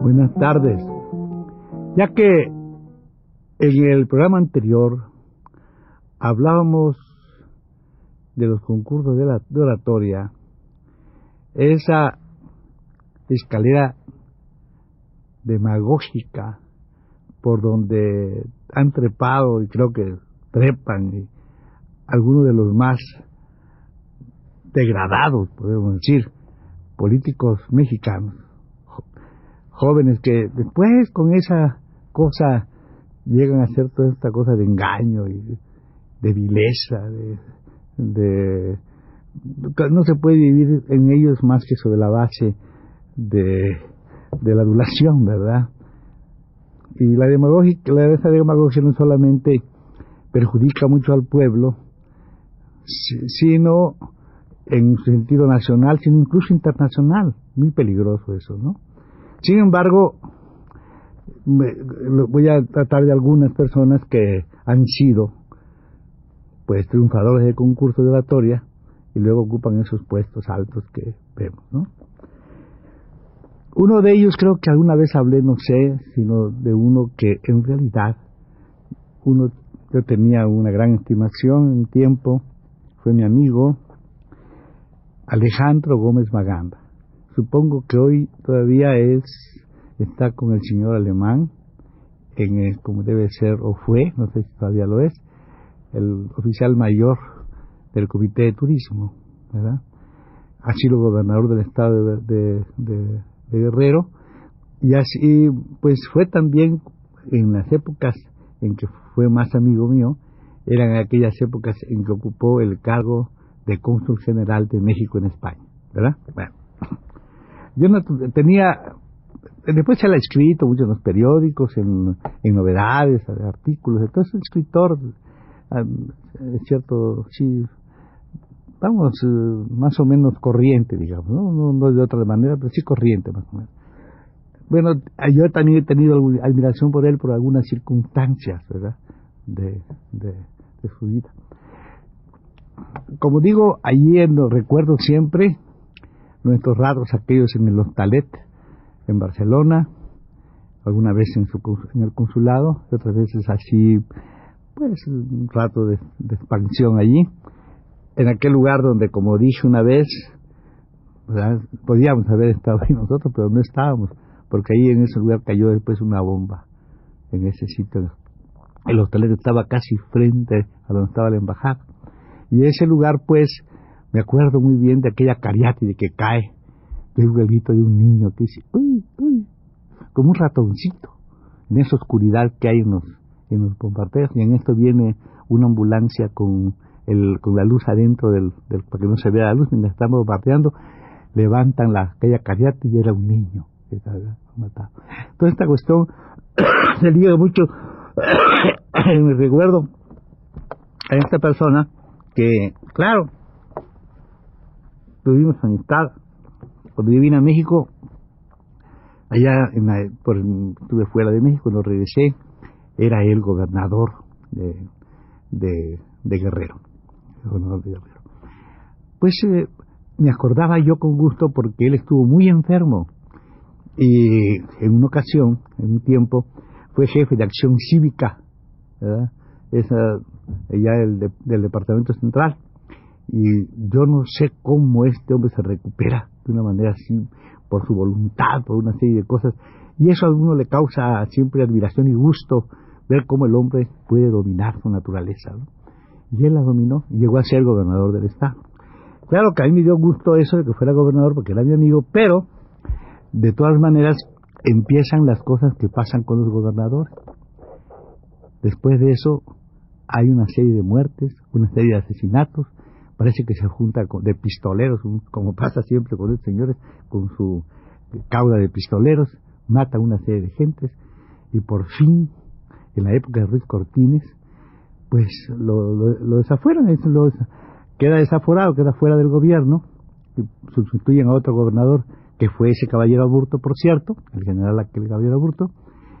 Buenas tardes. Ya que en el programa anterior hablábamos de los concursos de, la, oratoria, esa escalera demagógica por donde han trepado y creo que trepan algunos de los más degradados, podemos decir, políticos mexicanos, jóvenes que después con esa cosa llegan a hacer toda esta cosa de engaño y de vileza, de, no se puede vivir en ellos más que sobre la base de, la adulación, ¿verdad? Y la demagogia, la, esa demagogia no solamente perjudica mucho al pueblo, sino en sentido nacional, sino incluso internacional. Muy peligroso eso, ¿no? Sin embargo, voy a tratar de algunas personas que han sido pues triunfadores de concursos de oratoria y luego ocupan esos puestos altos que vemos, ¿no? Uno de ellos creo que alguna vez hablé, no sé, sino de uno que en realidad uno yo tenía una gran estimación en tiempo, fue mi amigo Alejandro Gómez Maganda. Supongo que hoy todavía es está con el señor alemán en el, como debe ser o fue, no sé si todavía lo es, el oficial mayor del Comité de Turismo, ¿verdad? Ha sido gobernador del estado de, Guerrero y así, pues fue también en las épocas en que fue más amigo mío, eran aquellas épocas en que ocupó el cargo de cónsul general de México en España, ¿verdad? Yo no tenía después se la ha escrito mucho en los periódicos, en, novedades, artículos, entonces el escritor, ah, es cierto, sí, vamos, eh, más o menos corriente, digamos, ¿no? ¿no? de otra manera, pero sí corriente más o menos. Bueno, yo también he tenido admiración por él por algunas circunstancias, ¿verdad?, de, de, su vida. Como digo, allí en, recuerdo siempre nuestros ratos aquellos en el hostalet, en Barcelona, alguna vez en, su, en el consulado, otras veces así, pues un rato de, expansión allí, en aquel lugar donde, como dije una vez, podíamos haber estado ahí nosotros, pero no estábamos, porque ahí en ese lugar cayó después una bomba, en ese sitio. El hostelero estaba casi frente a donde estaba la embajada. Y ese lugar, pues, me acuerdo muy bien de aquella cariátide que cae de un de un niño que dice, uy, uy, como un ratoncito, en esa oscuridad que hay en los, en los bombardeos, y en esto viene una ambulancia con, el, con la luz adentro del, para que no se vea la luz mientras estamos bombardeando, levantan la, aquella cariata y era un niño que estaba matado. Toda esta cuestión se liga mucho en mi recuerdo a esta persona que, claro, tuvimos amistad, cuando yo vine a México, allá en por, estuve fuera de México, cuando regresé, era el gobernador de, de, Guerrero. Pues eh, me acordaba yo con gusto porque él estuvo muy enfermo y en una ocasión, en un tiempo, fue jefe de acción cívica, ¿verdad? Esa, allá del departamento central. Y yo no sé cómo este hombre se recupera de una manera así, por su voluntad, por una serie de cosas. Y eso a uno le causa siempre admiración y gusto ver cómo el hombre puede dominar su naturaleza. Y él la dominó y llegó a ser gobernador del estado. Claro que a mí me dio gusto eso de que fuera gobernador porque era mi amigo, pero De todas maneras, empiezan las cosas que pasan con los gobernadores. Después de eso, hay una serie de muertes, una serie de asesinatos. Parece que se junta de pistoleros, como pasa siempre con los señores, con su cauda de pistoleros, mata a una serie de gentes y por fin, en la época de Ruiz Cortines, pues lo, lo, desafueran, lo, queda desaforado, queda fuera del gobierno, y sustituyen a otro gobernador que fue ese caballero Aburto, por cierto, el general aquel caballero Aburto,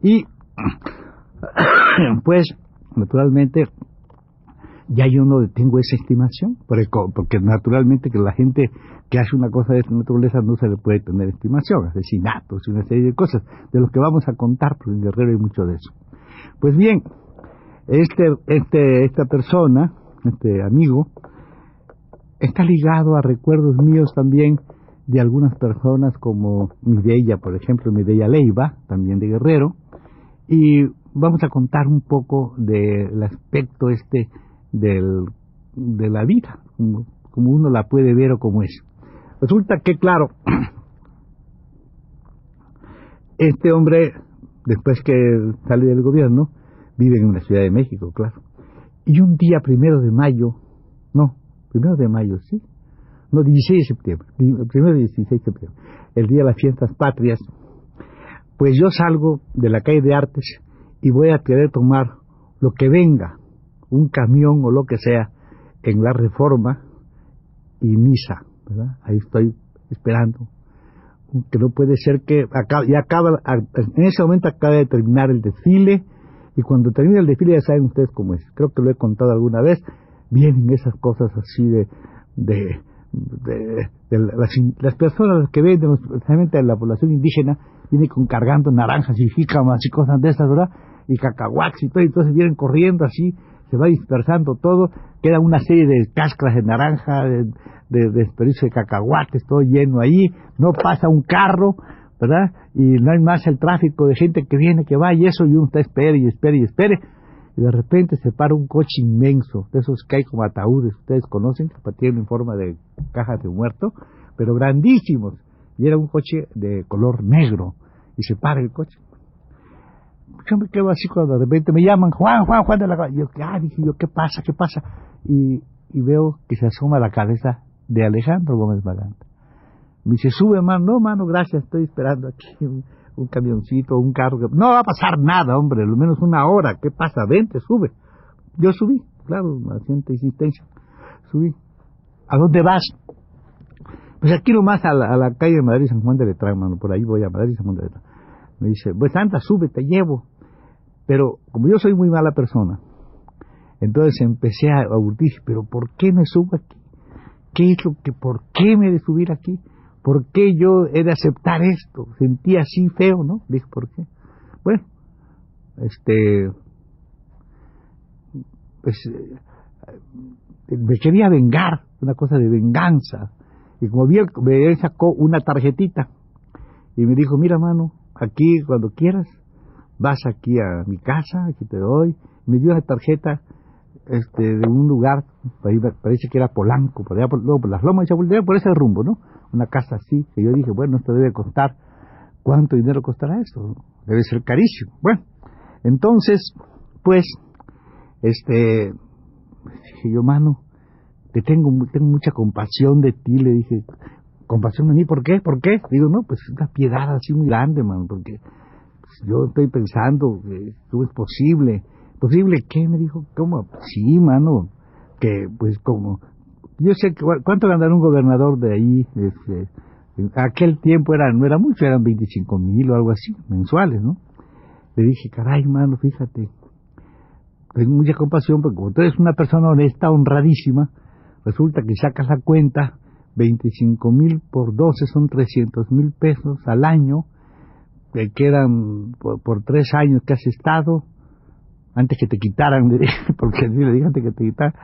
y pues naturalmente ya yo no tengo esa estimación, porque, naturalmente que la gente que hace una cosa de esta naturaleza no se le puede tener estimación, asesinatos y una serie de cosas, de los que vamos a contar, porque en Guerrero hay mucho de eso. Pues bien, este, este, esta persona, este amigo, está ligado a recuerdos míos también de algunas personas como Mireya, por ejemplo, Mireya Leiva, también de Guerrero, y vamos a contar un poco del aspecto este del, de la vida, como, uno la puede ver o como es. Resulta que, claro, este hombre, después que sale del gobierno, vive en una Ciudad de México, claro. Y un día primero de mayo, no, primero de mayo, sí, no, 16 de septiembre, primero 16 de septiembre, el día de las fiestas patrias, pues yo salgo de la calle de Artes y voy a querer tomar lo que venga, un camión o lo que sea, en la reforma y misa, ¿verdad? Ahí estoy esperando. Que no puede ser que acaba, ya acaba, en ese momento acaba de terminar el desfile, y cuando termina el desfile ya saben ustedes cómo es. Creo que lo he contado alguna vez. Vienen esas cosas así de, de, de, las, personas que ven, especialmente la población indígena, vienen con cargando naranjas y jícamas y cosas de esas, ¿verdad? Y cacahuates y todo, y entonces vienen corriendo así, se va dispersando todo, queda una serie de cáscaras de naranja, de, de, de de cacahuates, todo lleno ahí, no pasa un carro, ¿verdad? Y no hay más el tráfico de gente que viene, que va y eso, y uno está espere y espere y espere. Y de repente se para un coche inmenso, de esos que hay como ataúdes, ustedes conocen, que tienen en forma de cajas de muerto, pero grandísimos. Y era un coche de color negro. Y se para el coche. Yo me quedo así cuando de repente me llaman, Juan, Juan, Juan de la Yo, ah, dije yo, ¿qué pasa? ¿Qué pasa? Y, y veo que se asoma la cabeza de Alejandro Gómez Maganta. Me dice, sube, mano. No, mano, gracias, estoy esperando aquí un, camioncito, un carro. No va a pasar nada, hombre, lo menos una hora. ¿Qué pasa? Vente, sube. Yo subí, claro, haciendo insistencia. Subí. ¿A dónde vas? Pues aquí nomás a la, a la calle de Madrid San Juan de Letrán, mano. Por ahí voy a Madrid San Juan de Letrán. Me dice, pues anda, sube, te llevo. Pero como yo soy muy mala persona, entonces empecé a aburrir, pero ¿por qué me subo aquí? ¿Qué es lo que, por qué me he de subir aquí? ¿Por qué yo he de aceptar esto? Sentía así feo, ¿no? Dije, ¿por qué? Bueno, este, pues eh, me quería vengar, una cosa de venganza. Y como vi, me sacó una tarjetita y me dijo, mira mano, aquí cuando quieras, vas aquí a mi casa, aquí te doy. Me dio una tarjeta este, de un lugar, parece que era Polanco, por allá por, por las lomas de por ese rumbo, ¿no? Una casa así, que yo dije, bueno, esto debe costar, ¿cuánto dinero costará esto? Debe ser carísimo. Bueno, entonces, pues, este, dije yo, mano, te tengo, tengo mucha compasión de ti, le dije, compasión de mí, ¿por qué? ¿Por qué? Digo, no, pues una piedad así muy grande, mano, porque yo estoy pensando que esto es posible ¿Posible qué? Me dijo, ¿cómo? Sí, mano, que pues como... Yo sé que, cuánto ganará un gobernador de ahí, este, aquel tiempo era, no era mucho, eran 25 mil o algo así, mensuales, ¿no? Le dije, caray, mano, fíjate, tengo mucha compasión porque como tú eres una persona honesta, honradísima, resulta que sacas la cuenta, 25 mil por 12 son 300 mil pesos al año, que quedan por, tres años que has estado, antes que te quitaran, porque así le dije antes que te quitaran,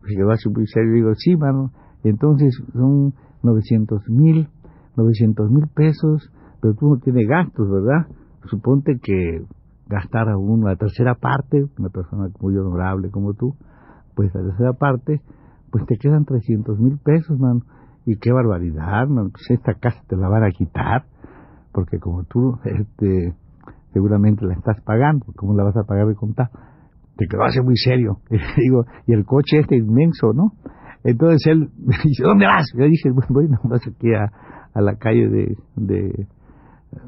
pues quedó así muy serio, digo, sí, mano, y entonces son 900 mil, 900 mil pesos, pero tú no tienes gastos, ¿verdad? Suponte que gastara uno la tercera parte, una persona muy honorable como tú, pues la tercera parte, pues te quedan 300 mil pesos, mano, y qué barbaridad, mano, pues esta casa te la van a quitar, porque como tú este, seguramente la estás pagando, ¿cómo la vas a pagar de contar? Te quedó así muy serio. Y digo, y el coche este inmenso, ¿no? Entonces él me dice, ¿dónde vas? Yo dije, voy nomás aquí a, la calle de, de,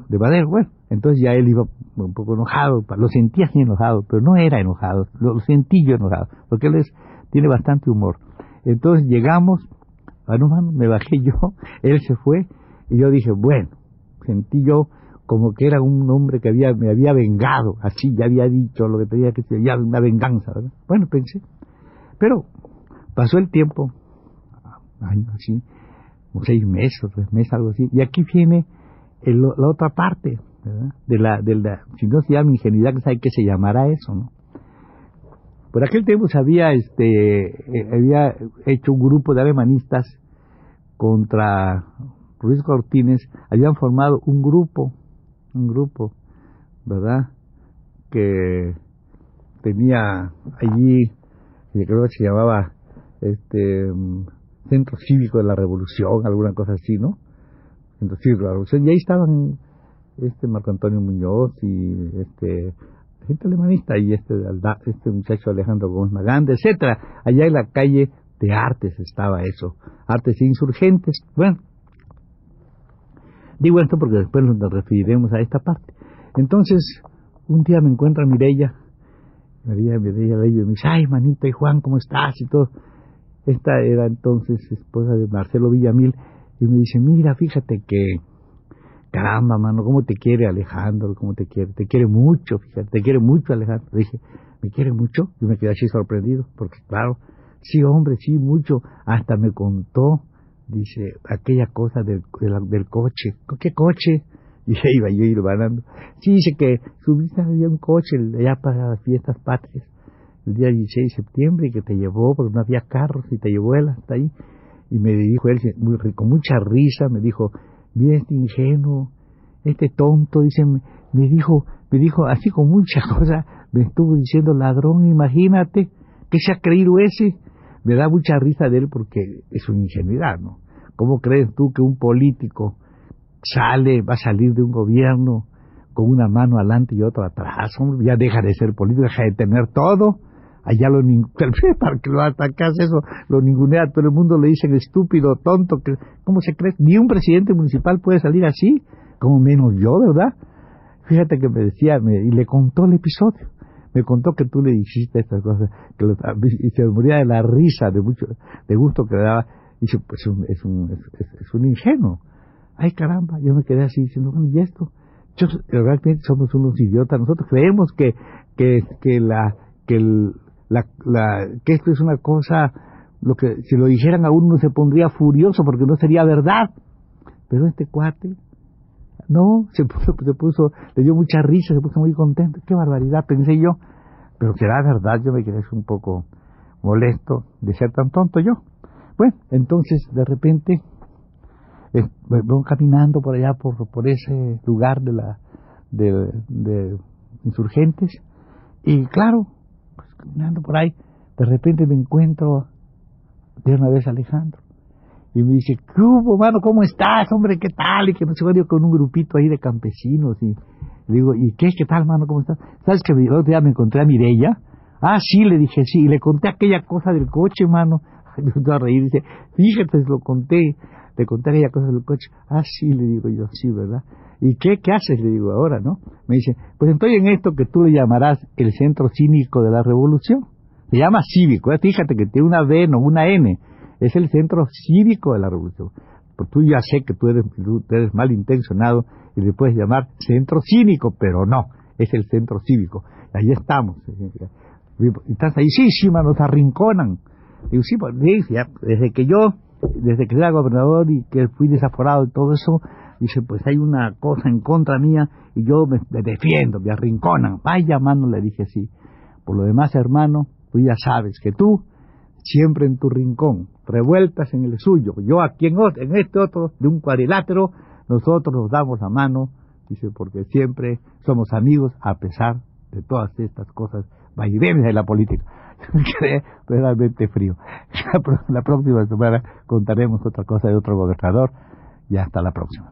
de Madero. Bueno, entonces ya él iba un poco enojado, lo sentía así enojado, pero no era enojado, lo, sentí yo enojado, porque él es, tiene bastante humor. Entonces llegamos, a no, me bajé yo, él se fue, y yo dije, bueno, sentí yo como que era un hombre que había, me había vengado, así ya había dicho lo que tenía que decir, ya una venganza, ¿verdad? Bueno, pensé, pero pasó el tiempo, años así, seis meses, tres meses, algo así, y aquí viene la otra parte, ¿verdad? De la, de la, si no se llama ingenuidad, ¿sabe qué se llamará eso, no? Por aquel tiempo se había, este, eh, había hecho un grupo de alemanistas contra Ruiz Cortines, habían formado un grupo, un grupo, ¿verdad? Que tenía allí, creo que se llamaba, este, Centro Cívico de la Revolución, alguna cosa así, ¿no? Centro Cívico de la Revolución, y ahí estaban este Marco Antonio Muñoz y este gente alemanista y este este muchacho Alejandro Gómez Maganda, etcétera. Allá en la calle de Artes estaba eso, Artes Insurgentes. Bueno, digo esto porque después nos referiremos a esta parte. Entonces, un día me encuentra Mireya, María Mireya y me dice, ay manito, y Juan, ¿cómo estás? y todo. Esta era entonces esposa de Marcelo Villamil, y me dice, mira, fíjate que caramba, mano, cómo te quiere Alejandro, cómo te quiere, te quiere mucho, fíjate, te quiere mucho Alejandro. dije, ¿me quiere mucho? Yo me quedé así sorprendido, porque claro, sí, hombre, sí, mucho. Hasta me contó, dice, aquella cosa del, del, coche. ¿Qué coche? Y ahí iba yo ir ganando. Sí, dice que subiste había un coche allá para las fiestas patrias, el día 16 de septiembre, y que te llevó, porque no había carros, y te llevó él hasta ahí. Y me dijo él, muy, con mucha risa, me dijo, mira este ingenuo, este tonto, dice, me, dijo, me dijo así con mucha cosa, me estuvo diciendo ladrón, imagínate, que se ha creído ese? Me da mucha risa de él porque es una ingenuidad, ¿no? ¿Cómo crees tú que un político sale, va a salir de un gobierno con una mano adelante y otra atrás? ya deja de ser político, deja de tener todo allá lo para que lo atacas eso, lo ningunea, todo el mundo le dicen estúpido, tonto, ¿cómo se cree? Ni un presidente municipal puede salir así, como menos yo, ¿verdad? Fíjate que me decía, y le contó el episodio, me contó que tú le dijiste estas cosas, que y se moría de la risa, de mucho, de gusto que le daba, y pues es un, es, un ingenuo. Ay caramba, yo me quedé así diciendo, bueno, ¿y esto? Yo, realmente somos unos idiotas, nosotros creemos que, que, que la, que la, que esto es una cosa, lo que si lo dijeran a uno se pondría furioso porque no sería verdad. Pero este cuate, no, se puso, se puso, le dio mucha risa, se puso muy contento. Qué barbaridad, pensé yo. Pero que era verdad, yo me quedé un poco molesto de ser tan tonto yo. Bueno, entonces de repente eh, voy caminando por allá, por, por ese lugar de la de, de insurgentes, y claro, caminando por ahí, de repente me encuentro de una vez Alejandro. Y me dice, ¿qué hubo, mano? ¿Cómo estás, hombre? ¿Qué tal? Y que me se con un grupito ahí de campesinos. Y le digo, ¿y qué? ¿Qué tal, mano? ¿Cómo estás? ¿Sabes que el otro día me encontré a Mirella? Ah, sí, le dije, sí. Y le conté aquella cosa del coche, mano. Me a reír. Dice, fíjate, lo conté. Le conté aquella cosa del coche. Ah, sí, le digo yo, sí, ¿verdad? ¿Y qué, qué haces? Le digo ahora, ¿no? Me dice, pues estoy en esto que tú le llamarás el centro cínico de la revolución. Se llama cívico, ¿eh? fíjate que tiene una B, no una N. Es el centro cívico de la revolución. Pues tú ya sé que tú eres, tú eres malintencionado y le puedes llamar centro cínico, pero no, es el centro cívico. Ahí estamos. ¿Estás ahí? Sí, sí, nos arrinconan. Digo, sí, pues, desde que yo, desde que era gobernador y que fui desaforado y todo eso, dice, pues hay una cosa en contra mía y yo me, defiendo, me arrinconan. Vaya, mano, le dije sí. Por lo demás, hermano, tú ya sabes que tú, siempre en tu rincón, revueltas en el suyo, yo aquí en, en este otro, de un cuadrilátero, nosotros nos damos la mano, dice, porque siempre somos amigos a pesar de todas estas cosas vaivenes de la política. Quedé realmente frío. La próxima semana contaremos otra cosa de otro gobernador y hasta la próxima.